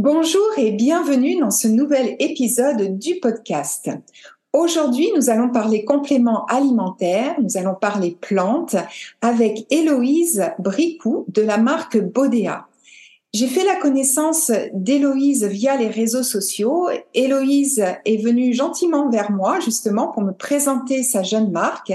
Bonjour et bienvenue dans ce nouvel épisode du podcast. Aujourd'hui, nous allons parler compléments alimentaires, nous allons parler plantes avec Héloïse Bricou de la marque Bodea. J'ai fait la connaissance d'Héloïse via les réseaux sociaux. Héloïse est venue gentiment vers moi justement pour me présenter sa jeune marque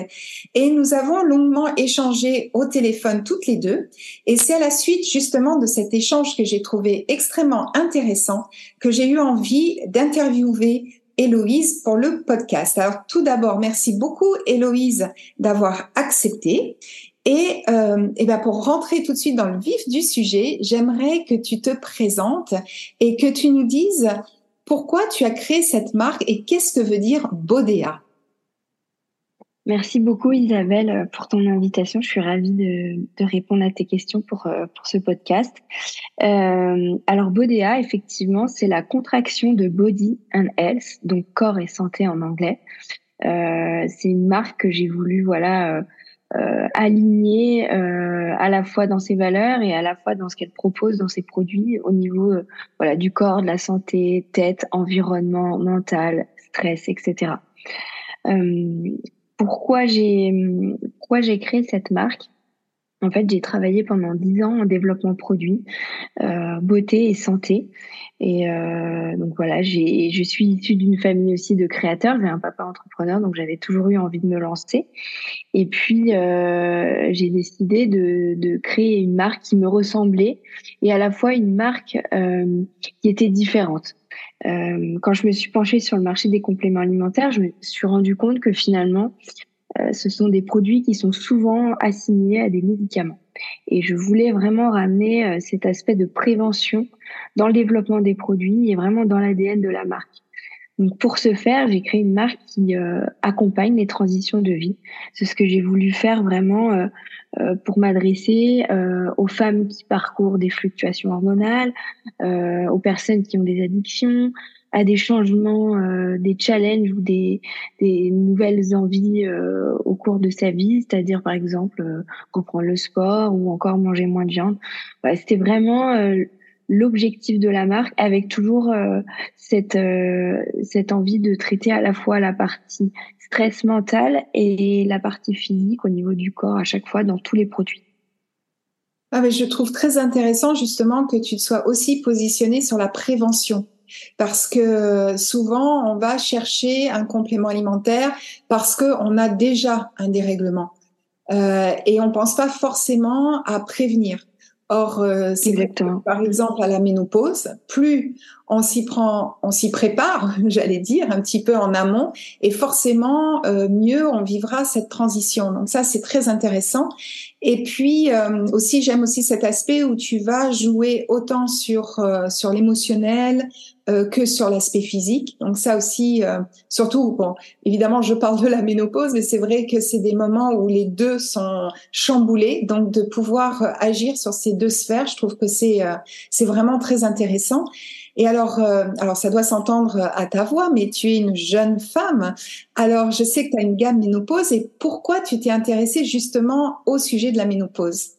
et nous avons longuement échangé au téléphone toutes les deux. Et c'est à la suite justement de cet échange que j'ai trouvé extrêmement intéressant que j'ai eu envie d'interviewer Héloïse pour le podcast. Alors tout d'abord, merci beaucoup Héloïse d'avoir accepté. Et, euh, et ben pour rentrer tout de suite dans le vif du sujet, j'aimerais que tu te présentes et que tu nous dises pourquoi tu as créé cette marque et qu'est-ce que veut dire Bodea. Merci beaucoup Isabelle pour ton invitation. Je suis ravie de, de répondre à tes questions pour, euh, pour ce podcast. Euh, alors Bodea, effectivement, c'est la contraction de Body and Health, donc corps et santé en anglais. Euh, c'est une marque que j'ai voulu voilà euh, alignée euh, à la fois dans ses valeurs et à la fois dans ce qu'elle propose dans ses produits au niveau euh, voilà du corps, de la santé, tête, environnement, mental, stress, etc. pourquoi j'ai pourquoi j'ai créé cette marque? En fait, j'ai travaillé pendant dix ans en développement produit, euh, beauté et santé. Et euh, donc voilà, j'ai, je suis issue d'une famille aussi de créateurs. J'ai un papa entrepreneur, donc j'avais toujours eu envie de me lancer. Et puis euh, j'ai décidé de, de, créer une marque qui me ressemblait et à la fois une marque euh, qui était différente. Euh, quand je me suis penchée sur le marché des compléments alimentaires, je me suis rendu compte que finalement, ce sont des produits qui sont souvent assignés à des médicaments. Et je voulais vraiment ramener euh, cet aspect de prévention dans le développement des produits et vraiment dans l'ADN de la marque. Donc pour ce faire, j'ai créé une marque qui euh, accompagne les transitions de vie. C'est ce que j'ai voulu faire vraiment pour m'adresser aux femmes qui parcourent des fluctuations hormonales, aux personnes qui ont des addictions, à des changements, euh, des challenges ou des, des nouvelles envies euh, au cours de sa vie, c'est-à-dire par exemple euh, reprendre le sport ou encore manger moins de viande. C'était vraiment l'objectif de la marque avec toujours cette, cette envie de traiter à la fois la partie stress mental et la partie physique au niveau du corps à chaque fois dans tous les produits. Ah, mais je trouve très intéressant justement que tu sois aussi positionné sur la prévention parce que souvent on va chercher un complément alimentaire parce qu'on a déjà un dérèglement euh, et on pense pas forcément à prévenir. Or, euh, c'est par exemple à la ménopause, plus on s'y prend, on s'y prépare, j'allais dire, un petit peu en amont, et forcément euh, mieux on vivra cette transition. Donc ça, c'est très intéressant. Et puis euh, aussi, j'aime aussi cet aspect où tu vas jouer autant sur sur l'émotionnel que sur l'aspect physique. Donc ça aussi, surtout, bon, évidemment, je parle de la ménopause, mais c'est vrai que c'est des moments où les deux sont chamboulés. Donc de pouvoir agir sur ces deux sphères, je trouve que c'est c'est vraiment très intéressant. Et alors, euh, alors ça doit s'entendre à ta voix, mais tu es une jeune femme. Alors, je sais que tu as une gamme ménopause. Et pourquoi tu t'es intéressée justement au sujet de la ménopause?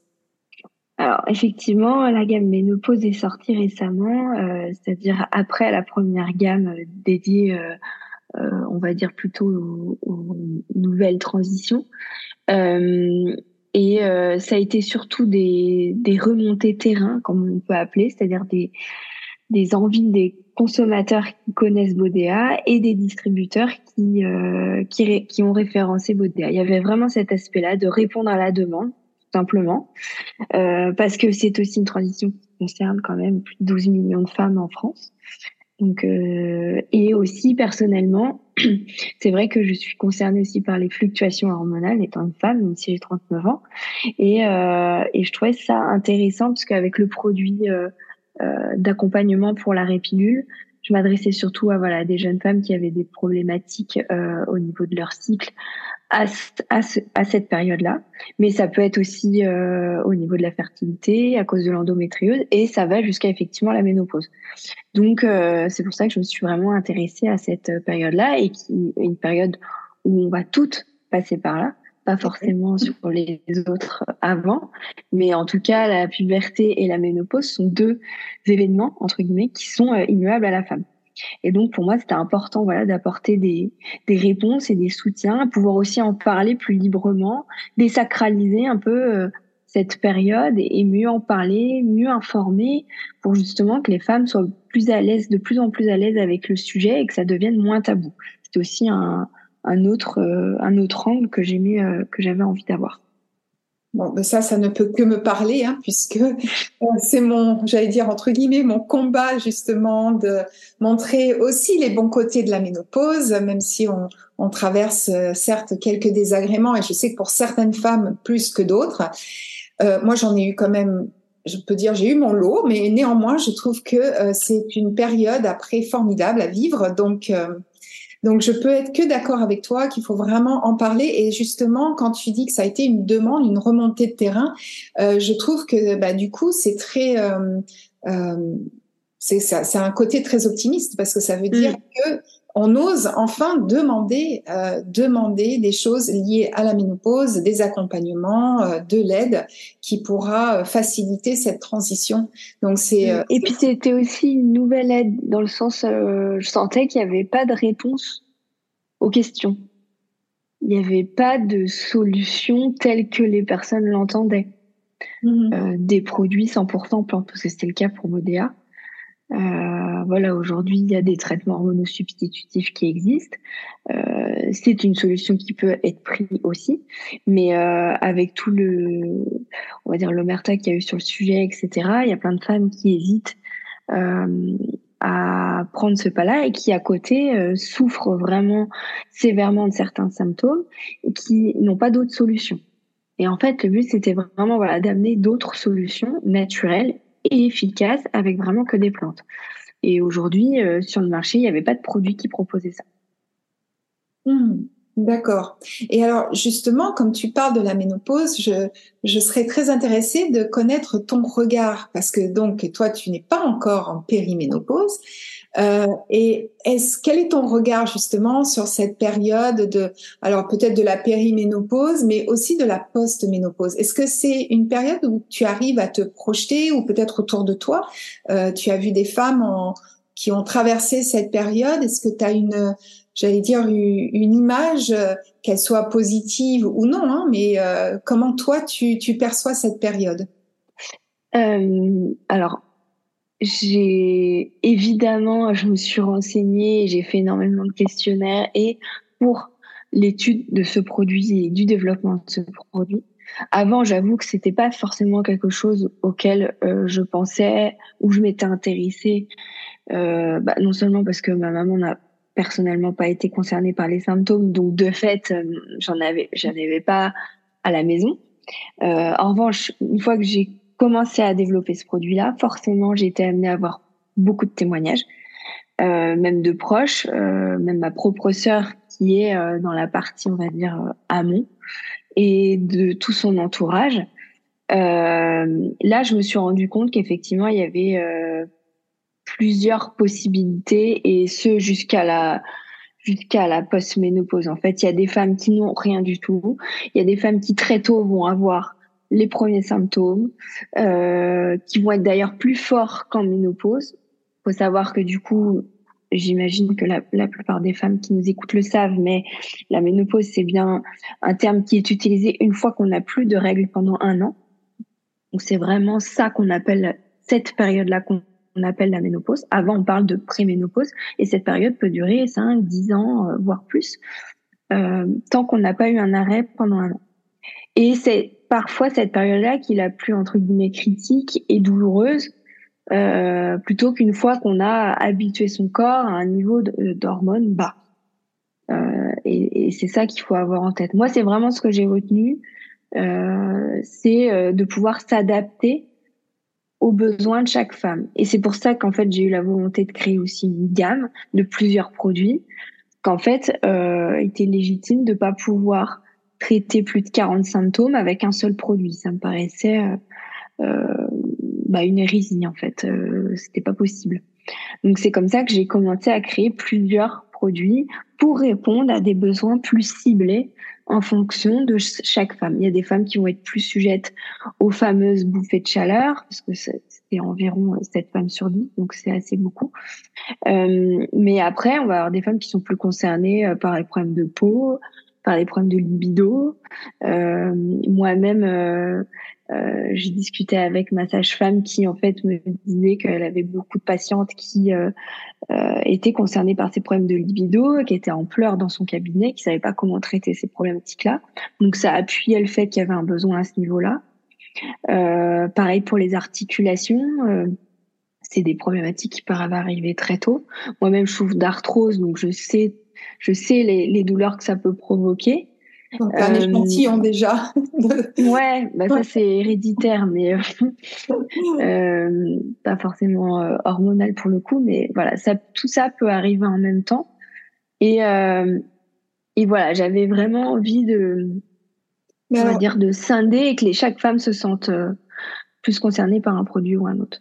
Effectivement, la gamme ménopause est sortie récemment, euh, c'est-à-dire après la première gamme dédiée, euh, on va dire plutôt aux, nouvelles transitions. Et ça a été surtout des, remontées terrain, comme on peut appeler, c'est-à-dire des, envies des consommateurs qui connaissent Bodea et des distributeurs qui ont référencé Bodea. Il y avait vraiment cet aspect-là de répondre à la demande, simplement, parce que c'est aussi une transition qui concerne quand même plus de 12 millions de femmes en France. Donc, euh, et aussi personnellement, c'est vrai que je suis concernée aussi par les fluctuations hormonales étant une femme, même si j'ai 39 ans. Et, euh, et je trouvais ça intéressant parce qu'avec le produit euh, euh, d'accompagnement pour la répilule, je m'adressais surtout à voilà des jeunes femmes qui avaient des problématiques euh, au niveau de leur cycle à, à, à cette période-là. Mais ça peut être aussi euh, au niveau de la fertilité, à cause de l'endométriose, et ça va jusqu'à effectivement la ménopause. Donc euh, c'est pour ça que je me suis vraiment intéressée à cette période-là et qui est une période où on va toutes passer par là pas forcément sur les autres avant, mais en tout cas, la puberté et la ménopause sont deux événements, entre guillemets, qui sont euh, immuables à la femme. Et donc, pour moi, c'était important voilà, d'apporter des, des réponses et des soutiens, pouvoir aussi en parler plus librement, désacraliser un peu euh, cette période et, mieux en parler, mieux informer, pour justement que les femmes soient plus à l'aise, de plus en plus à l'aise avec le sujet et que ça devienne moins tabou. C'est aussi un, un autre, euh, un autre angle que j'aimais, euh, que j'avais envie d'avoir. Bon, ben ça, ça ne peut que me parler, hein, puisque euh, c'est mon, j'allais dire entre guillemets, mon combat justement de montrer aussi les bons côtés de la ménopause, même si on, on traverse certes quelques désagréments, et je sais que pour certaines femmes plus que d'autres. Euh, moi, j'en ai eu quand même je peux dire j'ai eu mon lot, mais néanmoins, je trouve que c'est une période après formidable à vivre. Donc, donc, je peux être que d'accord avec toi qu'il faut vraiment en parler. Et justement, quand tu dis que ça a été une demande, une remontée de terrain, euh, je trouve que bah, du coup, c'est très, euh, euh, c'est ça, c'est un côté très optimiste parce que ça veut dire mm. que on ose enfin demander, euh, demander des choses liées à la ménopause, des accompagnements, euh, de l'aide qui pourra euh, faciliter cette transition. Donc c'est euh, et puis c'était aussi une nouvelle aide dans le sens, je sentais qu'il n'y avait pas de réponse aux questions. Il n'y avait pas de solution telle que les personnes l'entendaient. Mmh. des produits 100% plantes, parce que c'était le cas pour Modéa. Euh, voilà, aujourd'hui, il y a des traitements hormonosubstitutifs qui existent. Euh, c'est une solution qui peut être prise aussi, mais euh, avec tout le, on va dire, l'omerta qu'il y a eu sur le sujet, etc. Il y a plein de femmes qui hésitent euh, à prendre ce pas-là et qui, à côté, euh, souffrent vraiment sévèrement de certains symptômes et qui n'ont pas d'autres solutions. Et en fait, le but, c'était vraiment voilà, d'amener d'autres solutions naturelles et efficace avec vraiment que des plantes. Et aujourd'hui, euh, sur le marché, il n'y avait pas de produit qui proposait ça. Hmm, d'accord. Et alors, justement, comme tu parles de la ménopause, je, je serais très intéressée de connaître ton regard, parce que donc, toi, tu n'es pas encore en périménopause, euh, et est-ce quel est ton regard justement sur cette période de, alors peut-être de la périménopause, mais aussi de la post-ménopause? Est-ce que c'est une période où tu arrives à te projeter, ou peut-être autour de toi, euh, tu as vu des femmes en, qui ont traversé cette période. Est-ce que tu as une, j'allais dire, une, image, euh, qu'elle soit positive ou non, hein, mais euh, comment toi tu, tu perçois cette période? Euh, Alors j'ai évidemment, je me suis renseignée, j'ai fait énormément de questionnaires et pour l'étude de ce produit et du développement de ce produit. Avant, j'avoue que c'était pas forcément quelque chose auquel euh, je pensais ou je m'étais intéressée. Euh, bah, non seulement parce que ma maman n'a personnellement pas été concernée par les symptômes, donc de fait, euh, j'en avais, j'en avais pas à la maison. Euh, en revanche, une fois que j'ai commencé à développer ce produit-là, forcément, j'ai été amenée à avoir beaucoup de témoignages, euh, même de proches, euh, même ma propre sœur qui est euh, dans la partie, on va dire, amont, et de tout son entourage. Là, je me suis rendu compte qu'effectivement, il y avait plusieurs possibilités, et ce jusqu'à la jusqu'à la post-ménopause. En fait, il y a des femmes qui n'ont rien du tout. Il y a des femmes qui très tôt vont avoir les premiers symptômes, euh, qui vont être d'ailleurs plus forts qu'en ménopause. faut savoir que du coup, j'imagine que la, la, plupart des femmes qui nous écoutent le savent, mais la ménopause, c'est bien un terme qui est utilisé une fois qu'on n'a plus de règles pendant un an. Donc c'est vraiment ça qu'on appelle cette période-là qu'on appelle la ménopause. Avant, on parle de préménopause et cette période peut durer 5, 10 ans, euh, voire plus, euh, tant qu'on n'a pas eu un arrêt pendant un an. Et c'est parfois cette période-là qui est la plus, entre guillemets, critique et douloureuse, euh, plutôt qu'une fois qu'on a habitué son corps à un niveau euh, d'hormones bas. Euh, et, c'est ça qu'il faut avoir en tête. Moi, c'est vraiment ce que j'ai retenu, euh, c'est euh, de pouvoir s'adapter aux besoins de chaque femme. Et c'est pour ça qu'en fait, j'ai eu la volonté de créer aussi une gamme de plusieurs produits, qu'en fait, euh, était légitime de pas pouvoir traiter plus de 40 symptômes avec un seul produit. Ça me paraissait euh, euh, bah, une hérésie en fait. Euh, C'était pas possible. Donc c'est comme ça que j'ai commencé à créer plusieurs produits pour répondre à des besoins plus ciblés en fonction de chaque femme. Il y a des femmes qui vont être plus sujettes aux fameuses bouffées de chaleur, parce que c'est environ 7 femmes sur 10, donc c'est assez beaucoup. Euh, mais après, on va avoir des femmes qui sont plus concernées euh, par les problèmes de peau, par les problèmes de libido. Euh, Moi-même, euh, euh, j'ai discuté avec ma sage-femme qui en fait me disait qu'elle avait beaucoup de patientes qui euh, euh, étaient concernées par ces problèmes de libido, qui étaient en pleurs dans son cabinet, qui savaient pas comment traiter ces problématiques-là. Donc ça appuyait le fait qu'il y avait un besoin à ce niveau-là. Euh, pareil pour les articulations. C'est des problématiques qui peuvent arriver très tôt. Moi-même, je souffre d'arthrose, donc je sais je sais les, les, douleurs que ça peut provoquer. Donc, un euh, échantillon déjà. ouais, bah ça c'est héréditaire, mais euh, euh, pas forcément hormonal pour le coup, mais voilà, ça, tout ça peut arriver en même temps. Et, et voilà, j'avais vraiment envie de, on va dire, de scinder et que les, chaque femme se sente plus concernée par un produit ou un autre.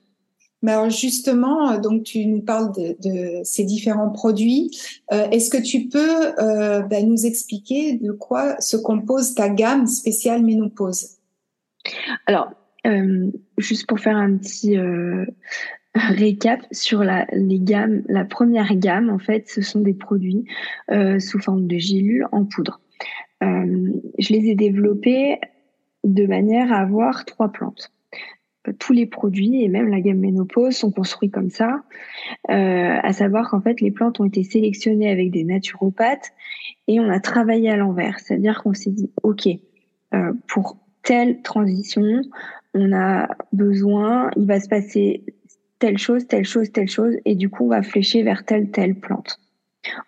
Mais alors justement, euh, donc tu nous parles de, ces différents produits. Euh, Est-ce que tu peux euh, ben, nous expliquer de quoi se compose ta gamme spéciale ménopause? Alors, euh, juste pour faire un petit récap sur la, les gammes, la première gamme, en fait, ce sont des produits sous forme de gélules en poudre. je les ai développés de manière à avoir trois plantes tous les produits et même la gamme ménopause sont construits comme ça, euh, à savoir qu'en fait les plantes ont été sélectionnées avec des naturopathes et on a travaillé à l'envers, c'est-à-dire qu'on s'est dit ok euh, pour telle transition on a besoin, il va se passer telle chose, telle chose, telle chose et du coup on va flécher vers telle telle plante.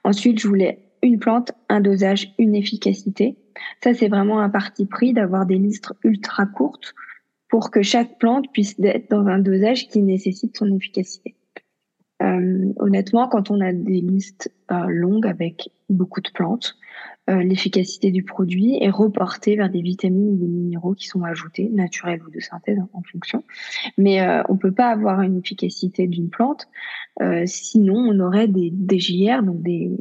Ensuite je voulais une plante, un dosage, une efficacité. Ça c'est vraiment un parti pris d'avoir des listes ultra courtes pour que chaque plante puisse être dans un dosage qui nécessite son efficacité. Euh, honnêtement, quand on a des listes euh, longues avec beaucoup de plantes, euh, l'efficacité du produit est reportée vers des vitamines et des minéraux qui sont ajoutés, naturels ou de synthèse en fonction. Mais euh, on peut pas avoir une efficacité d'une plante, euh, sinon on aurait des DGR, donc des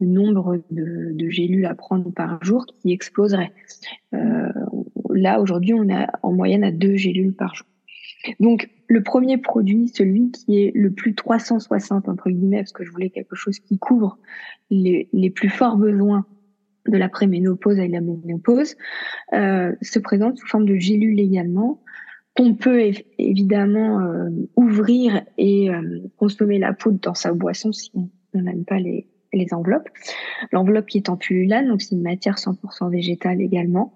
nombre de, de, gélules à prendre par jour qui exploserait. Là, aujourd'hui, on est en moyenne à deux gélules par jour. Donc, le premier produit, celui qui est le plus 360, entre guillemets, parce que je voulais quelque chose qui couvre les, les plus forts besoins de la préménopause et la ménopause, euh, se présente sous forme de gélules également, qu'on peut évidemment euh, ouvrir et euh, consommer la poudre dans sa boisson si on n'aime pas les, les enveloppes. L'enveloppe qui est en pullulane, donc c'est une matière 100% végétale également.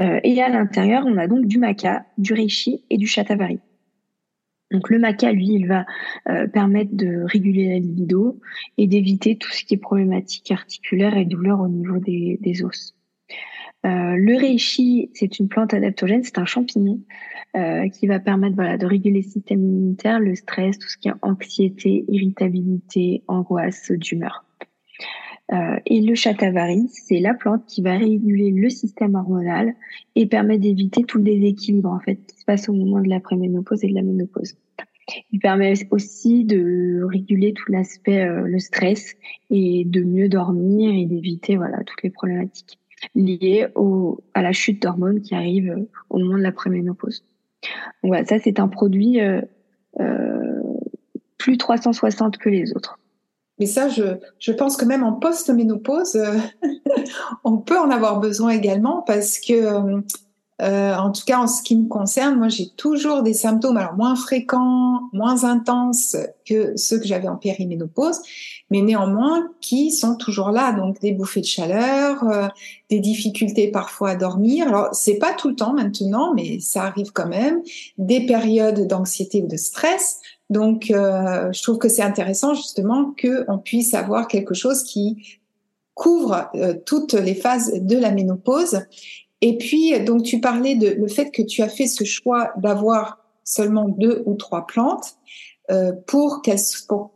Euh, et à l'intérieur, on a donc du maca, du reishi et du shatavari. Donc le maca, lui, il va euh, permettre de réguler la libido et d'éviter tout ce qui est problématique articulaire et douleur au niveau des, os. Euh, le reishi, c'est une plante adaptogène, c'est un champignon qui va permettre voilà, de réguler le système immunitaire, le stress, tout ce qui est anxiété, irritabilité, angoisse, d'humeur. Euh, et le chatavari, c'est la plante qui va réguler le système hormonal et permet d'éviter tout le déséquilibre en fait qui se passe au moment de la préménopause et de la ménopause. Il permet aussi de réguler tout l'aspect, euh, le stress et de mieux dormir et d'éviter voilà toutes les problématiques liées au, à la chute d'hormones qui arrive euh, au moment de la préménopause. Voilà, ça c'est un produit euh plus 360 que les autres. Mais ça, je, pense que même en post-ménopause, euh, on peut en avoir besoin également parce que, euh, euh, en tout cas, en ce qui me concerne, moi, j'ai toujours des symptômes, alors moins fréquents, moins intenses que ceux que j'avais en périménopause, mais néanmoins qui sont toujours là. Donc, des bouffées de chaleur, des difficultés parfois à dormir. Alors, c'est pas tout le temps maintenant, mais ça arrive quand même. Des périodes d'anxiété ou de stress. Donc, euh, je trouve que c'est intéressant justement qu'on puisse avoir quelque chose qui couvre euh, toutes les phases de la ménopause. Et puis, donc, tu parlais de le fait que tu as fait ce choix d'avoir seulement deux ou trois plantes euh, pour qu'elles,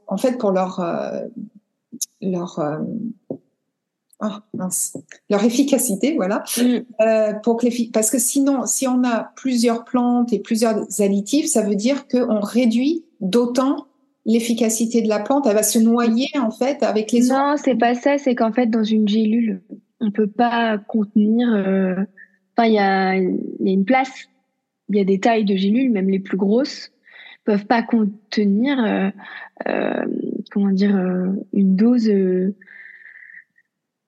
en fait, pour leur leur oh, leur efficacité, voilà. Mm. pour que les, parce que sinon, si on a plusieurs plantes et plusieurs additifs, ça veut dire qu'on réduit d'autant l'efficacité de la plante, elle va se noyer en fait avec les Non, c'est pas ça, c'est qu'en fait dans une gélule, on peut pas contenir euh, enfin il y a, une place, il y a des tailles de gélules, même les plus grosses peuvent pas contenir euh, euh, comment dire une dose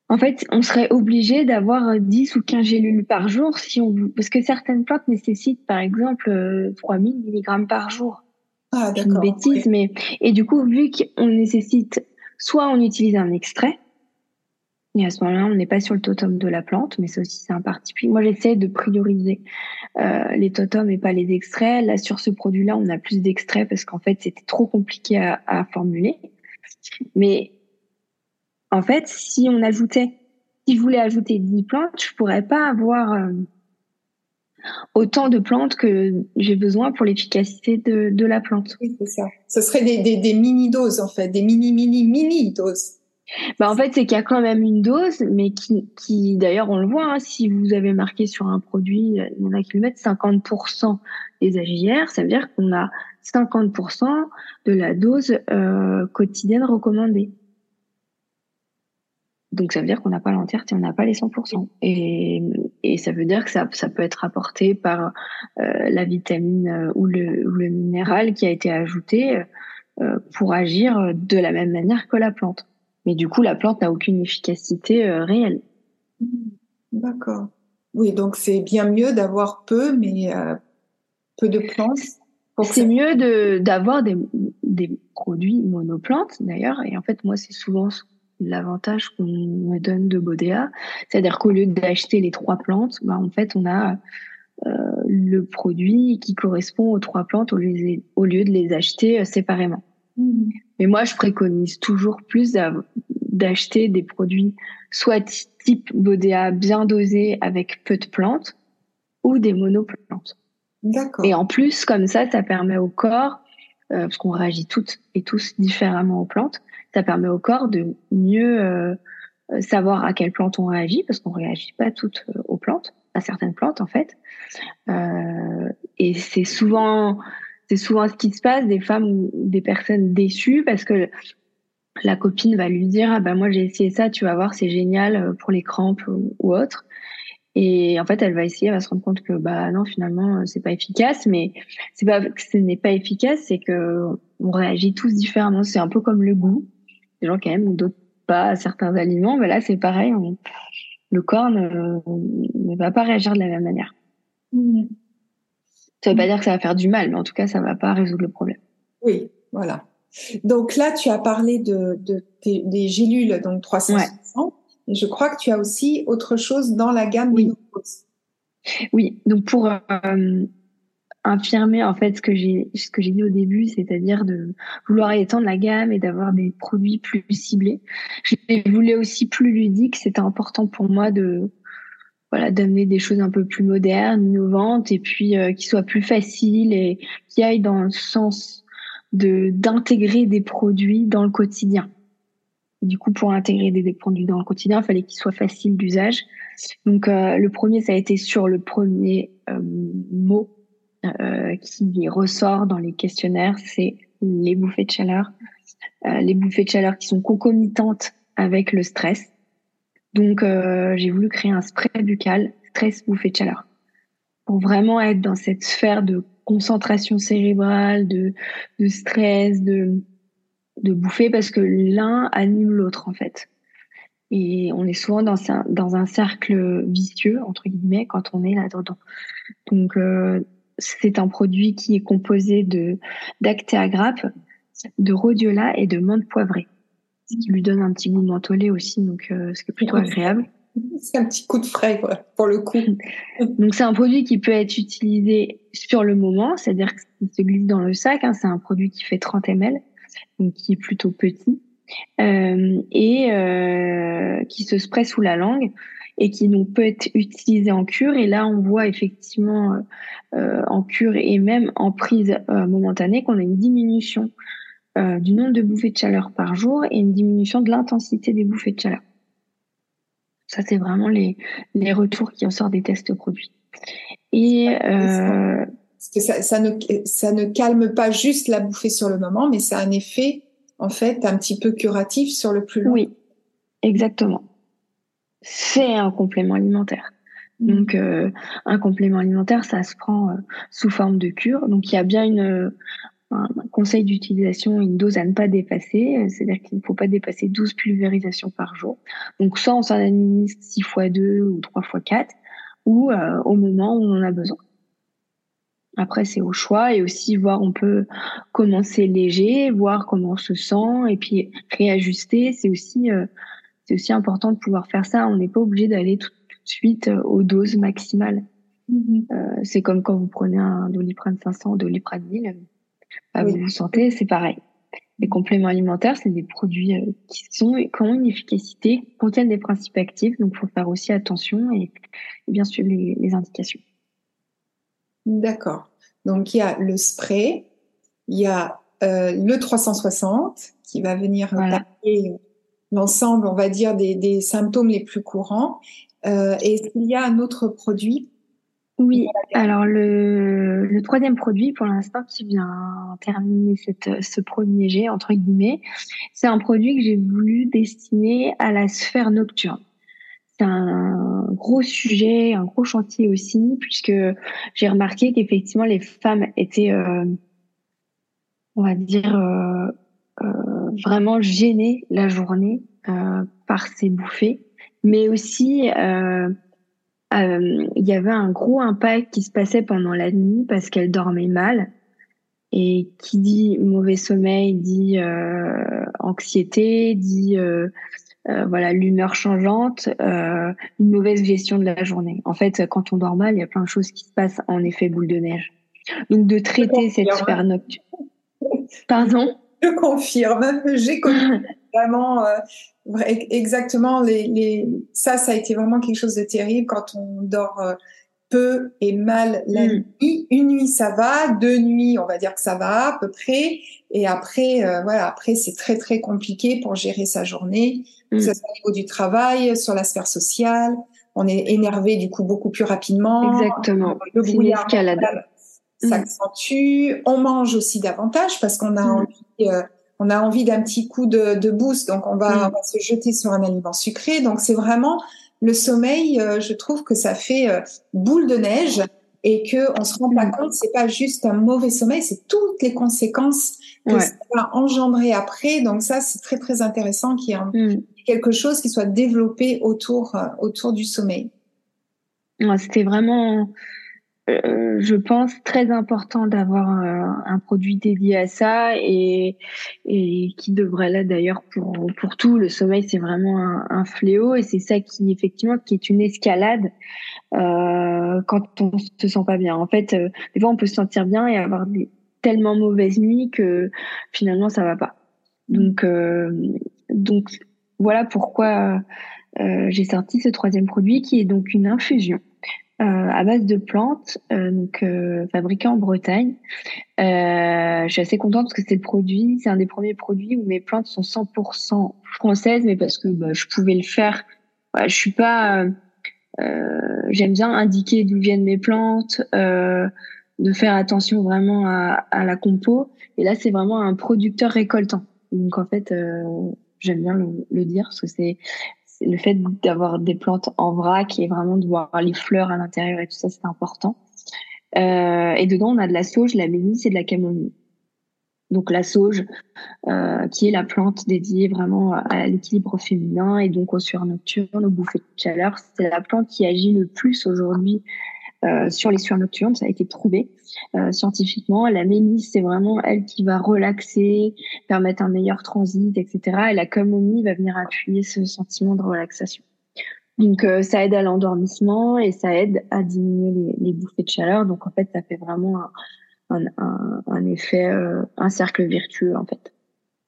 en fait, on serait obligé d'avoir 10 ou 15 gélules par jour si on parce que certaines plantes nécessitent par exemple 3000 mg par jour. Ah, une bêtise, mais et du coup, vu qu'on nécessite, soit on utilise un extrait, et à ce moment-là, on n'est pas sur le totem de la plante, mais ça aussi c'est un parti pris. Moi, j'essaie de prioriser euh, les totems et pas les extraits. Là, sur ce produit-là, on a plus d'extraits parce qu'en fait, c'était trop compliqué à, à, formuler. Mais en fait, si on ajoutait, si je voulais ajouter 10 plantes, je pourrais pas avoir euh, autant de plantes que j'ai besoin pour l'efficacité de, de, la plante. Oui, c'est ça. Ce serait des, des, des mini-doses, en fait, des mini-mini-mini-doses. Bah en fait, c'est qu'il y a quand même une dose, mais qui, qui d'ailleurs, on le voit, hein, si vous avez marqué sur un produit, il y en a qui le mettent 50% des AGR, ça veut dire qu'on a 50% de la dose euh, quotidienne recommandée. Donc ça veut dire qu'on n'a pas l'entièreté, on n'a pas les 100%. Et, et ça veut dire que ça, ça peut être apporté par euh, la vitamine euh, ou, le, ou le minéral qui a été ajouté euh, pour agir de la même manière que la plante. Mais du coup, la plante n'a aucune efficacité euh, réelle. Mmh. D'accord. Oui, donc c'est bien mieux d'avoir peu, mais euh, peu de plantes. C'est mieux de d'avoir des, des produits monoplantes d'ailleurs. Et en fait, moi, c'est souvent l'avantage qu'on me donne de Bodea, c'est-à-dire qu'au lieu d'acheter les trois plantes, bah, en fait, on a euh, le produit qui correspond aux trois plantes au lieu, au lieu de les acheter euh, séparément. Mmh. Mais moi, je préconise toujours plus d'acheter des produits soit type Bodea bien dosés avec peu de plantes ou des monoplantes. D'accord. Et en plus, comme ça, ça permet au corps, euh, parce qu'on réagit toutes et tous différemment aux plantes, ça permet au corps de mieux euh, savoir à quelle plante on réagit, parce qu'on réagit pas toutes euh, aux plantes, à certaines plantes en fait. Euh, et c'est souvent, c'est souvent ce qui se passe, des femmes ou des personnes déçues parce que la copine va lui dire ah ben moi j'ai essayé ça, tu vas voir c'est génial pour les crampes ou, ou autre. Et en fait, elle va essayer, elle va se rendre compte que bah non, finalement, c'est pas efficace. Mais c'est pas que ce n'est pas efficace, c'est que on réagit tous différemment. C'est un peu comme le goût des gens quand même d'autres pas certains aliments, mais là c'est pareil, le corps ne, va pas réagir de la même manière. Mmh. Ça veut pas dire que ça va faire du mal, mais en tout cas ça va pas résoudre le problème. Oui, voilà. Donc là tu as parlé de, des gélules donc 360. Et je crois que tu as aussi autre chose dans la gamme oui. Oui, donc pour euh, infirmer en fait ce que j'ai ce que j'ai dit au début, c'est-à-dire de vouloir étendre la gamme et d'avoir des produits plus ciblés. Je voulais aussi plus ludique, c'était important pour moi de voilà d'amener des choses un peu plus modernes, innovantes et puis euh, qui soient plus faciles et qui aillent dans le sens de d'intégrer des produits dans le quotidien. du coup, pour intégrer des, produits dans le quotidien, il fallait qu'ils soient faciles d'usage. Donc, euh, le premier, ça a été sur le premier euh, mot euh, qui ressort dans les questionnaires, c'est les bouffées de chaleur. Euh, les bouffées de chaleur qui sont concomitantes avec le stress. Donc, euh, j'ai voulu créer un spray buccal stress bouffée de chaleur pour vraiment être dans cette sphère de concentration cérébrale, de, stress, de, de parce que l'un anime l'autre en fait. Et on est souvent dans un, dans un cercle vicieux, entre guillemets, quand on est là-dedans. Donc, c'est un produit qui est composé de d'acté grappe, de rhodiola et de menthe poivrée. Ce qui lui donne un petit goût mentholé aussi, donc euh, ce qui est plutôt agréable. C'est un petit coup de frais, quoi, pour le coup. donc, c'est un produit qui peut être utilisé sur le moment, c'est-à-dire qu'il se glisse dans le sac. Hein, c'est un produit qui fait 30 ml, donc qui est plutôt petit euh, et euh, qui se spray sous la langue et qui donc peut être utilisé en cure. Et là, on voit effectivement euh, en cure et même en prise euh, momentanée qu'on a une diminution euh, du nombre de bouffées de chaleur par jour et une diminution de l'intensité des bouffées de chaleur. Ça, c'est vraiment les, les retours qui en sortent des tests produits. Et euh, que ça, ça, ne, ça ne calme pas juste la bouffée sur le moment, mais ça a un effet en fait un petit peu curatif sur le plus long. Oui, exactement. C'est un complément alimentaire. Mm. Donc euh, un complément alimentaire, ça se prend euh, sous forme de cure. Donc il y a bien une un conseil d'utilisation, une dose à ne pas dépasser, c'est-à-dire qu'il ne faut pas dépasser 12 pulvérisations par jour. Donc soit on s'en administre 6 fois 2 ou 3 fois 4 ou euh, au moment où on en a besoin. Après, c'est au choix et aussi voir, on peut commencer léger, voir comment on se sent et puis réajuster. C'est aussi, euh, c'est aussi important de pouvoir faire ça. On n'est pas obligé d'aller tout, de suite euh, aux doses maximales. Mm-hmm. Euh, c'est comme quand vous prenez un doliprane 500, doliprane 1000, bah, vous vous sentez, c'est pareil. Les compléments alimentaires, c'est des produits qui sont qui ont une efficacité, contiennent des principes actifs, donc il faut faire aussi attention et, bien suivre les, les indications. D'accord. Donc il y a le spray, il y a euh, le 360 qui va venir voilà. L'ensemble, on va dire, des, des, symptômes les plus courants. Euh, est-ce qu'il y a un autre produit Oui, alors le, le troisième produit pour l'instant qui vient terminer cette, ce premier jet, entre guillemets, c'est un produit que j'ai voulu destiner à la sphère nocturne c'est un gros sujet, un gros chantier aussi, puisque j'ai remarqué qu'effectivement les femmes étaient, euh, on va dire, euh, vraiment gênées la journée euh, par ces bouffées, mais aussi euh, euh, il y avait un gros impact qui se passait pendant la nuit parce qu'elles dormaient mal. Et qui dit mauvais sommeil dit anxiété, dit euh, voilà l'humeur changeante, euh, une mauvaise gestion de la journée. En fait, quand on dort mal, il y a plein de choses qui se passent en effet boule de neige. Donc de traiter cette sphère nocturne. Pardon? Je confirme. J'ai connu vraiment euh, exactement les, les, ça, ça a été vraiment quelque chose de terrible quand on dort euh, peu et mal la mm. nuit. Une nuit, ça va. Deux nuits, on va dire que ça va à peu près. Et après, euh, voilà, après c'est très très compliqué pour gérer sa journée, que ce mm. soit au niveau du travail, sur la sphère sociale. On est énervé du coup beaucoup plus rapidement. Exactement. Le brouillard mm. S'accentue. On mange aussi davantage parce qu'on a envie. Euh, on a envie d'un petit coup de, de boost, donc on va, on va se jeter sur un aliment sucré. Donc c'est vraiment le sommeil, euh, je trouve que ça fait euh, boule de neige et que on se rend pas compte, c'est pas juste un mauvais sommeil, c'est toutes les conséquences que ça va engendrer après. Donc ça, c'est très très intéressant qu'il y ait quelque chose qui soit développé autour autour du sommeil. C'était vraiment euh, je pense très important d'avoir un, produit dédié à ça et, et qui devrait là d'ailleurs pour pour tout. Le sommeil c'est vraiment un, un, fléau et c'est ça qui effectivement qui est une escalade euh, quand on se sent pas bien. En fait euh, des fois on peut se sentir bien et avoir des tellement mauvaises nuits que finalement ça va pas. Donc euh, donc voilà pourquoi euh, j'ai sorti ce troisième produit qui est donc une infusion à base de plantes, euh, donc euh, fabriquées en Bretagne. je suis assez contente parce que c'est le produit, c'est un des premiers produits où mes plantes sont 100% françaises, mais parce que bah, je pouvais le faire. je suis pas, j'aime bien indiquer d'où viennent mes plantes, de faire attention vraiment à, à, la compo. Et là, c'est vraiment un producteur récoltant. Donc en fait, j'aime bien le, le, dire parce que c'est le fait d'avoir des plantes en vrac et vraiment de voir les fleurs à l'intérieur et tout ça, c'est important. et dedans, on a de la sauge, de la mélisse et de la camomille. Donc la sauge, euh, qui est la plante dédiée vraiment à l'équilibre féminin et donc aux sueurs nocturnes, aux bouffées de chaleur. C'est la plante qui agit le plus aujourd'hui euh, sur les sueurs nocturnes, ça a été prouvé euh, scientifiquement. La mélisse, c'est vraiment elle qui va relaxer, permettre un meilleur transit, etc. Et la camomille va venir appuyer ce sentiment de relaxation. Donc euh, ça aide à l'endormissement et ça aide à diminuer les, bouffées de chaleur. Donc en fait, ça fait vraiment un, un, un, effet, euh, un cercle vertueux en fait.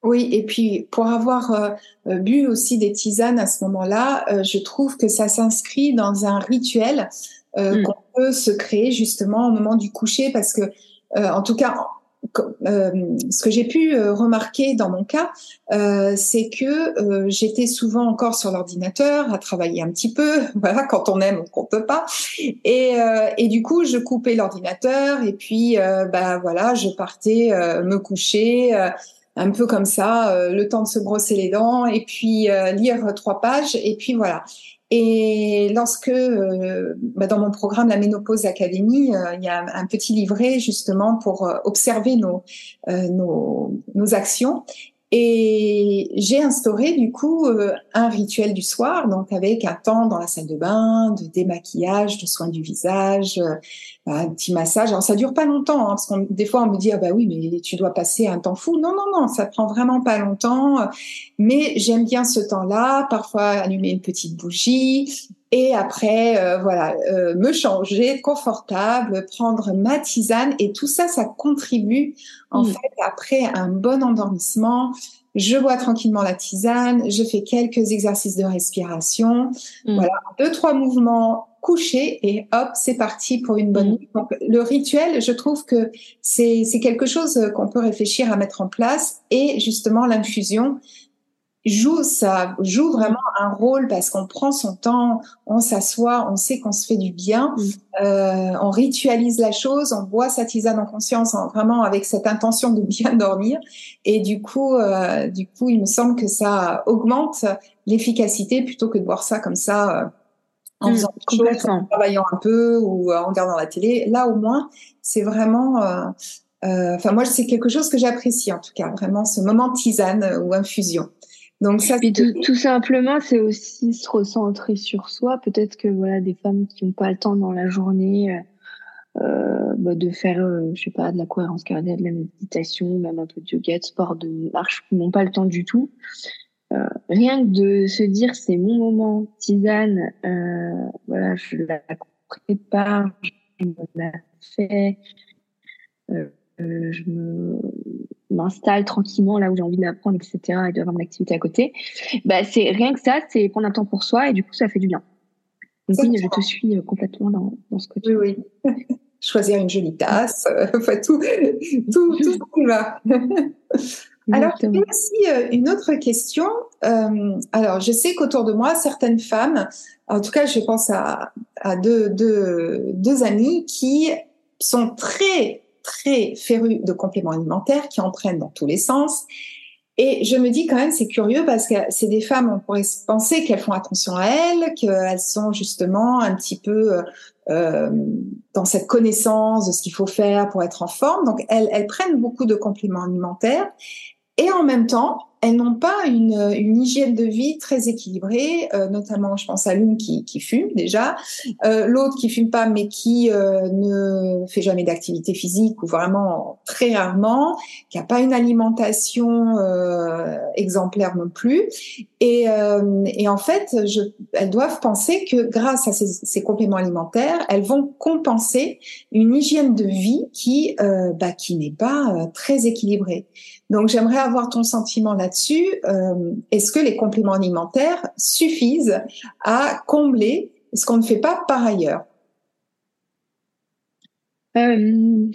Oui, et puis pour avoir euh, euh, bu aussi des tisanes à ce moment-là, je trouve que ça s'inscrit dans un rituel mm. qu'on peut se créer justement au moment du coucher, parce que en tout cas euh, ce que j'ai pu euh, remarquer dans mon cas, euh, c'est que j'étais souvent encore sur l'ordinateur à travailler un petit peu. Voilà, quand on aime, on compte pas. Et, et du coup, je coupais l'ordinateur et puis, bah voilà, je partais me coucher un peu comme ça, le temps de se brosser les dents et puis lire trois pages et puis voilà. Et lorsque, euh, bah dans mon programme La Ménopause Académie, euh, il y a un, petit livret justement pour euh, observer nos, nos, nos actions. Et j'ai instauré du coup un rituel du soir, donc avec un temps dans la salle de bain, de démaquillage, de soins du visage, un petit massage. Alors ça dure pas longtemps, hein, parce qu'on des fois on me dit ah bah oui mais tu dois passer un temps fou. Non non non, ça prend vraiment pas longtemps. Mais j'aime bien ce temps-là. Parfois allumer une petite bougie et après euh, voilà euh, me changer confortable, prendre ma tisane et tout ça ça contribue en mm. fait après un bon endormissement. Je bois tranquillement la tisane, je fais quelques exercices de respiration, mm. voilà deux trois mouvements coucher et hop, c'est parti pour une bonne mm. nuit. Donc, le rituel, je trouve que c'est quelque chose qu'on peut réfléchir à mettre en place et justement l'infusion joue ça joue vraiment un rôle parce qu'on prend son temps, on s'assoit, on sait qu'on se fait du bien, mm. euh, on ritualise la chose, on boit sa tisane en conscience, vraiment avec cette intention de bien dormir et du coup, euh, du coup, il me semble que ça augmente l'efficacité plutôt que de boire ça comme ça. Euh, en mmh, faisant en travaillant un peu ou euh, en regardant la télé. Là, au moins, c'est vraiment. Euh, enfin, moi, c'est quelque chose que j'apprécie en tout cas, vraiment ce moment tisane ou infusion. Donc ça, tout, tout, simplement, c'est aussi se recentrer sur soi. Peut-être que voilà, des femmes qui n'ont pas le temps dans la journée euh, bah, de faire, je sais pas, de la cohérence cardiaque, de la méditation, même un peu de yoga, de sport, de marche, n'ont pas le temps du tout. Euh, rien que de se dire c'est mon moment tisane, euh, voilà, je la prépare, je me la fais, euh, euh, je me m'installe tranquillement là où j'ai envie de la prendre, etc. et d'avoir une activité à côté. Bah c'est rien que ça, c'est prendre un temps pour soi et du coup ça fait du bien. Donc oui, je te suis complètement dans, dans ce que tu oui, oui. Choisir une jolie tasse, enfin tout, tout, tout ce qui va. Alors, j'ai aussi euh, une autre question. Euh, alors, je sais qu'autour de moi, certaines femmes, en tout cas, je pense à, à deux, deux, deux amies qui sont très, très férues de compléments alimentaires, qui en prennent dans tous les sens. Et je me dis quand même, c'est curieux parce que c'est des femmes, on pourrait penser qu'elles font attention à elles, qu'elles sont justement un petit peu euh, dans cette connaissance de ce qu'il faut faire pour être en forme. Donc, elles prennent beaucoup de compléments alimentaires. Et en même temps, elles n'ont pas une, une, hygiène de vie très équilibrée, euh, notamment je pense à l'une qui, qui, fume déjà, euh, l'autre qui fume pas mais qui euh, ne fait jamais d'activité physique ou vraiment très rarement, qui a pas une alimentation euh, exemplaire non plus. Et, euh, et en fait, je, elles doivent penser que grâce à ces, ces, compléments alimentaires, elles vont compenser une hygiène de vie qui, bah, qui n'est pas très équilibrée. Donc j'aimerais avoir ton sentiment là-dessus. Euh, est-ce que les compléments alimentaires suffisent à combler ce qu'on ne fait pas par ailleurs? Euh,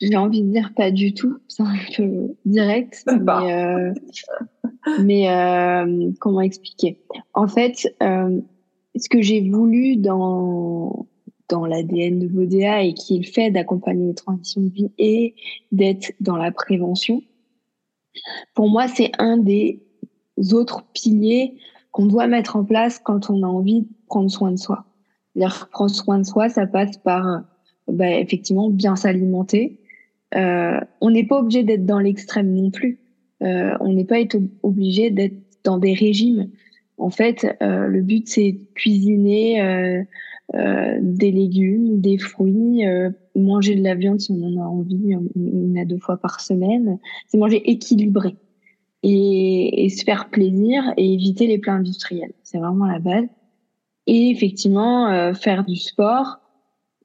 J'ai envie de dire pas du tout, c'est un peu direct, mais, euh, comment expliquer? En fait, ce que j'ai voulu dans dans l'ADN de VODA et qui est le fait d'accompagner les transitions de vie et d'être dans la prévention, pour moi, c'est un des autres piliers qu'on doit mettre en place quand on a envie de prendre soin de soi. C'est-à-dire prendre soin de soi, ça passe par bah, effectivement bien s'alimenter. Euh, on n'est pas obligé d'être dans l'extrême non plus. Euh, on n'est pas obligé d'être dans des régimes. En fait, euh, le but c'est cuisiner euh, euh, des légumes, des fruits, manger de la viande si on en a envie une à deux fois par semaine. C'est manger équilibré et, et, se faire plaisir et éviter les plats industriels. C'est vraiment la base. Et effectivement, faire du sport,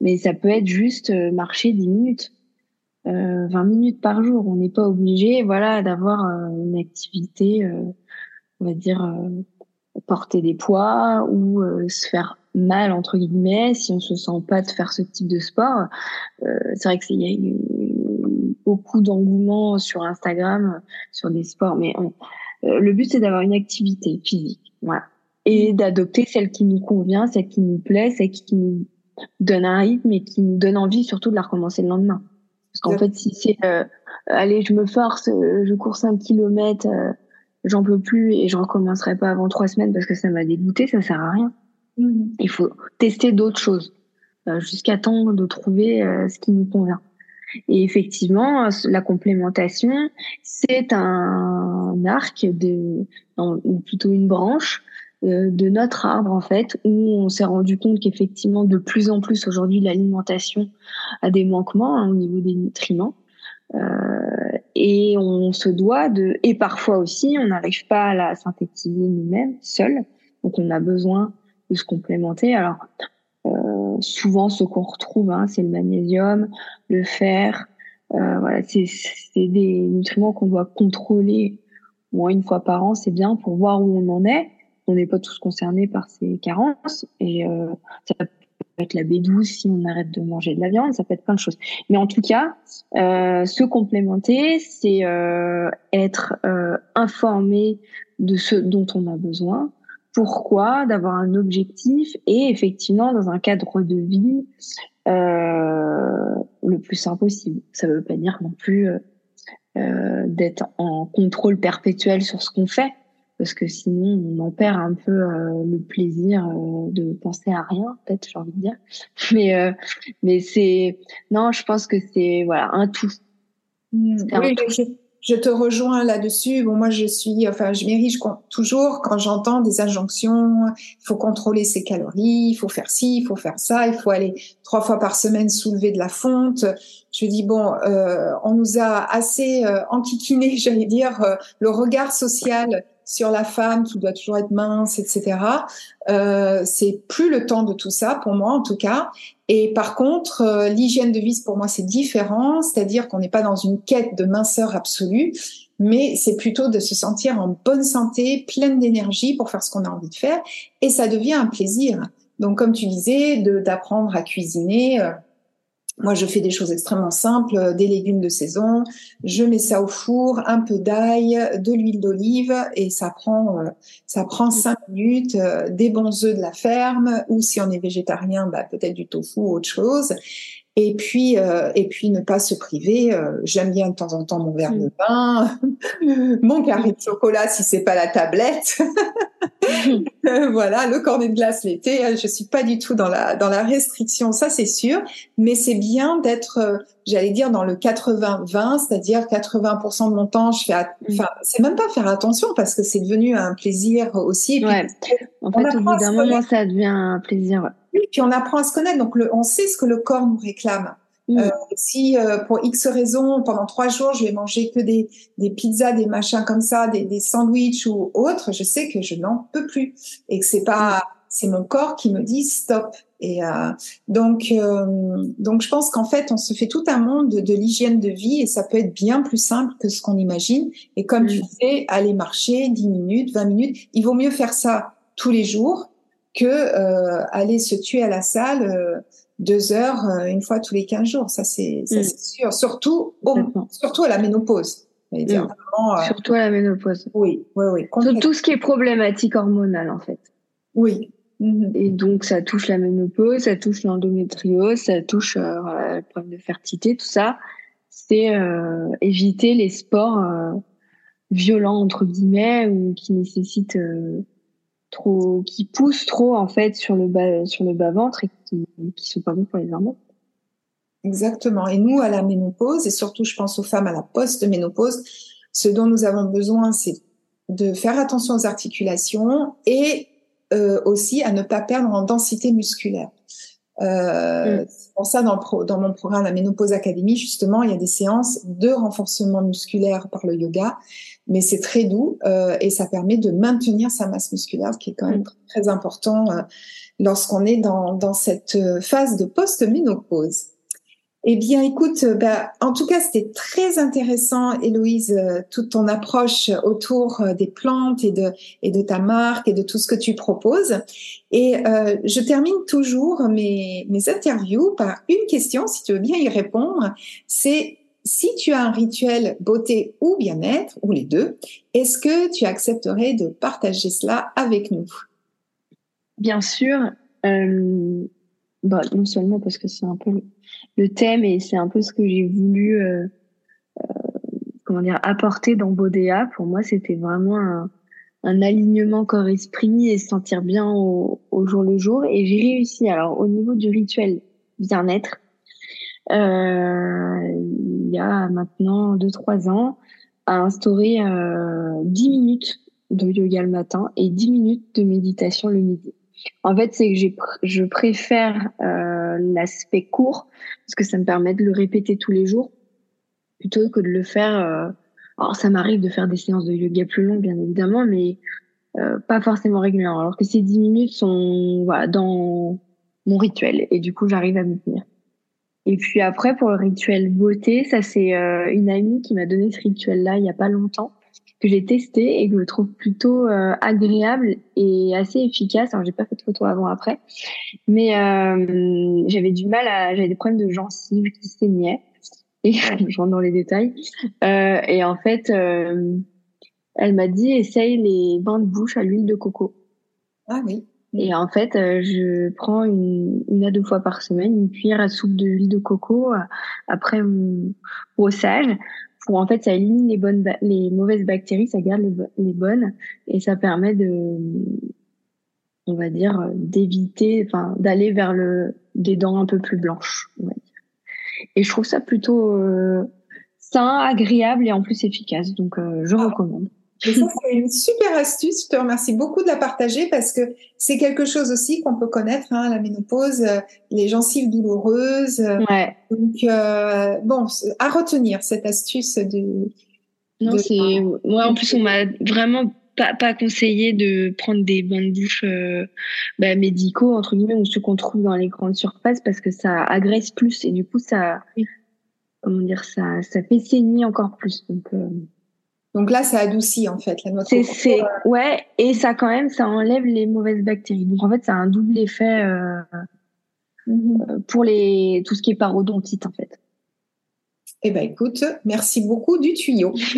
mais ça peut être juste marcher 10 minutes. Euh, 20 minutes par jour. On n'est pas obligé, voilà, d'avoir une activité, euh, on va dire, euh, porter des poids ou euh, se faire mal entre guillemets si on se sent pas de faire ce type de sport. Euh, c'est vrai qu'il y a eu beaucoup d'engouement sur Instagram sur des sports, mais le but c'est d'avoir une activité physique, voilà, et d'adopter celle qui nous convient, celle qui nous plaît, celle qui nous donne un rythme et qui nous donne envie surtout de la recommencer le lendemain. Parce qu'en fait, si c'est allez, je me force, je cours 5 kilomètres j'en peux plus et je recommencerai pas avant trois semaines parce que ça m'a dégoûté, ça sert à rien. Mmh. Il faut tester d'autres choses euh, jusqu'à temps de trouver euh, ce qui nous convient. Et effectivement, la complémentation, c'est un arc de, ou plutôt une branche euh, de notre arbre en fait, où on s'est rendu compte qu'effectivement, de plus en plus aujourd'hui, l'alimentation a des manquements hein, au niveau des nutriments. Euh, et on se doit de, et parfois aussi, on n'arrive pas à la synthétiser nous-mêmes, seuls. Donc on a besoin de se complémenter. Alors euh, souvent, ce qu'on retrouve, hein, c'est le magnésium, le fer. Euh, voilà, c'est des nutriments qu'on doit contrôler au moins une fois par an. C'est bien pour voir où on en est. On n'est pas tous concernés par ces carences et euh, ça être la B12 si on arrête de manger de la viande, ça peut être plein de choses. Mais en tout cas, euh, se complémenter, c'est euh, être euh, informé de ce dont on a besoin, pourquoi, d'avoir un objectif et effectivement dans un cadre de vie euh, le plus simple possible. Ça ne veut pas dire non plus euh, d'être en contrôle perpétuel sur ce qu'on fait parce que sinon on en perd un peu euh, le plaisir euh, de penser à rien peut-être j'ai envie de dire. Mais euh, mais c'est non je pense que c'est voilà un tout, mmh. oui, Je, te rejoins là-dessus. Bon moi je suis enfin je m'érige toujours quand j'entends des injonctions il faut contrôler ses calories il faut faire ci il faut faire ça il faut aller trois fois par semaine soulever de la fonte. Je dis bon, on nous a assez enquiquiné, j'allais dire, le regard social sur la femme qui doit toujours être mince, etc. Euh, c'est plus le temps de tout ça pour moi en tout cas. Et par contre, euh, l'hygiène de vie pour moi c'est différent, c'est-à-dire qu'on n'est pas dans une quête de minceur absolue, mais c'est plutôt de se sentir en bonne santé, pleine d'énergie pour faire ce qu'on a envie de faire, et ça devient un plaisir. Donc comme tu disais, d'apprendre à cuisiner. Euh, moi, je fais des choses extrêmement simples, euh, des légumes de saison, je mets ça au four, un peu d'ail, de l'huile d'olive et ça prend euh, ça prend cinq minutes, euh, des bons œufs de la ferme ou si on est végétarien, bah, peut-être du tofu ou autre chose. Et puis, et puis ne pas se priver. J'aime bien de temps en temps mon verre de vin, mon carré de chocolat si c'est pas la tablette. voilà, le cornet de glace l'été. Hein, je suis pas du tout dans la dans la restriction, ça c'est sûr. Mais c'est bien d'être, euh, j'allais dire, dans le 80-20, c'est-à-dire 80% de mon temps, je fais, mm. enfin, c'est même pas faire attention parce que c'est devenu un plaisir aussi. ouais. En fait, au bout d'un moment, ça devient un plaisir. Oui, puis on apprend à se connaître, donc on sait ce que le corps nous réclame. Mm. Euh, si euh, pour X raisons, pendant trois jours, je vais manger que des, des pizzas, des machins comme ça, des, des sandwichs ou autres, je sais que je n'en peux plus et que c'est pas, c'est mon corps qui me dit stop. Et euh, donc, euh, donc je pense qu'en fait, on se fait tout un monde de, de l'hygiène de vie et ça peut être bien plus simple que ce qu'on imagine. Et comme tu mm. disais, aller marcher 10 minutes, 20 minutes, il vaut mieux faire ça tous les jours que euh, aller se tuer à la salle deux heures euh, une fois tous les 15 jours. Ça, c'est mm. sûr. Surtout, surtout à la ménopause. Mm. Euh, surtout à la ménopause. Oui, oui, oui. tout ce qui est problématique hormonale, en fait. Oui. Mm-hmm. Et donc, ça touche la ménopause, ça touche l'endométriose, ça touche euh, le problème de fertilité, tout ça. C'est euh, éviter les sports violents, entre guillemets, ou qui nécessitent trop, qui poussent trop en fait sur le bas, sur le bas ventre et qui, qui sont pas bons pour les hormones. Exactement. Et nous, à la ménopause, et surtout, je pense aux femmes à la post-ménopause, ce dont nous avons besoin, c'est de faire attention aux articulations et euh, aussi à ne pas perdre en densité musculaire. Euh, mm. Ça, dans, dans, mon programme La Ménopause Académie, justement, il y a des séances de renforcement musculaire par le yoga, mais c'est très doux euh, et ça permet de maintenir sa masse musculaire, ce qui est quand même mm. très important euh, lorsqu'on est dans, dans cette euh, phase de post-ménopause. Eh bien, écoute, bah, en tout cas, c'était très intéressant, Héloïse, euh, toute ton approche autour euh, des plantes et de, et de ta marque et de tout ce que tu proposes. Et euh, je termine toujours mes, mes interviews par une question, si tu veux bien y répondre. C'est si tu as un rituel beauté ou bien-être, ou les deux, est-ce que tu accepterais de partager cela avec nous? Bien sûr. Euh, bah, non seulement parce que c'est un peu le thème et c'est un peu ce que j'ai voulu euh, euh, comment dire apporter dans Bodea. Pour moi, c'était vraiment un, un alignement corps-esprit et se sentir bien au, au, jour le jour. Et j'ai réussi. Alors, au niveau du rituel bien-être, euh, il y a maintenant 2-3 ans, à instaurer euh, 10 minutes de yoga le matin et 10 minutes de méditation le midi. En fait, c'est que je préfère euh, l'aspect court parce que ça me permet de le répéter tous les jours plutôt que de le faire. Euh... Alors, ça m'arrive de faire des séances de yoga plus longues, bien évidemment, mais euh, pas forcément régulièrement. Alors que ces 10 minutes sont dans mon rituel et du coup, j'arrive à me tenir. Et puis après, pour le rituel beauté, ça c'est euh, une amie qui m'a donné ce rituel-là il y a pas longtemps que j'ai testé et que je trouve plutôt euh, agréable et assez efficace. Alors j'ai pas fait de photos avant après, mais euh, j'avais du mal à, j'avais des problèmes de gencives qui saignaient et je rentre dans les détails. Euh, et en fait, elle m'a dit essaye les bains de bouche à l'huile de coco. Ah oui. Et en fait, je prends une, une à deux fois par semaine une cuillère à soupe de huile de coco après mon brossage pour en fait ça élimine les bonnes les mauvaises bactéries, ça garde les, les, bonnes et ça permet de on va dire d'éviter enfin d'aller vers le des dents un peu plus blanches, on va dire. Et je trouve ça plutôt euh, sain, agréable et en plus efficace. Donc euh, je c'est une super astuce. Je te remercie beaucoup de la partager parce que c'est quelque chose aussi qu'on peut connaître, hein, la ménopause, euh, les gencives douloureuses. Euh, ouais. Donc, euh, bon, à retenir cette astuce de. Non, c'est. Moi, en plus, on m'a vraiment pas, pas conseillé de prendre des bains de bouche bah, médicaux, entre guillemets, ou ceux qu'on trouve dans les grandes surfaces parce que ça agresse plus et du coup, ça. Comment dire, ça, ça fait saigner encore plus. Donc. Donc là, ça adoucit en fait la C'est, c'est, ouais, et ça quand même, ça enlève les mauvaises bactéries. Donc en fait, ça a un double effet euh, mhm. euh, pour les tout ce qui est parodontite en fait. Eh ben écoute, merci beaucoup du tuyau.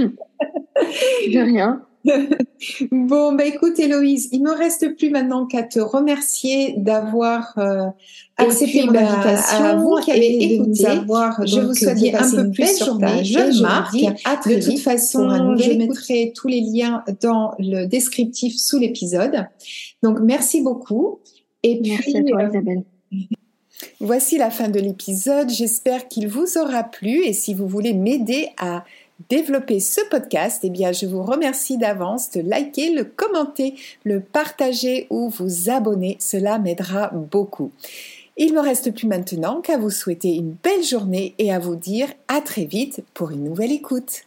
De rien. bon, bah écoute Héloïse, il me reste plus maintenant qu'à te remercier d'avoir euh, accepté mon bah, invitation. À vous qui avez écouté, avoir, je vous souhaite un peu plus sur ta jeune marque. À de toute façon, je mettrai tous les liens dans le descriptif sous l'épisode. Donc merci beaucoup. Et merci puis, à toi, euh, Isabelle. Voici la fin de l'épisode. J'espère qu'il vous aura plu et si vous voulez m'aider à développer ce podcast, eh bien, je vous remercie d'avance de liker, le commenter, le partager ou vous abonner. Cela m'aidera beaucoup. Il me reste plus maintenant qu'à vous souhaiter une belle journée et à vous dire à très vite pour une nouvelle écoute.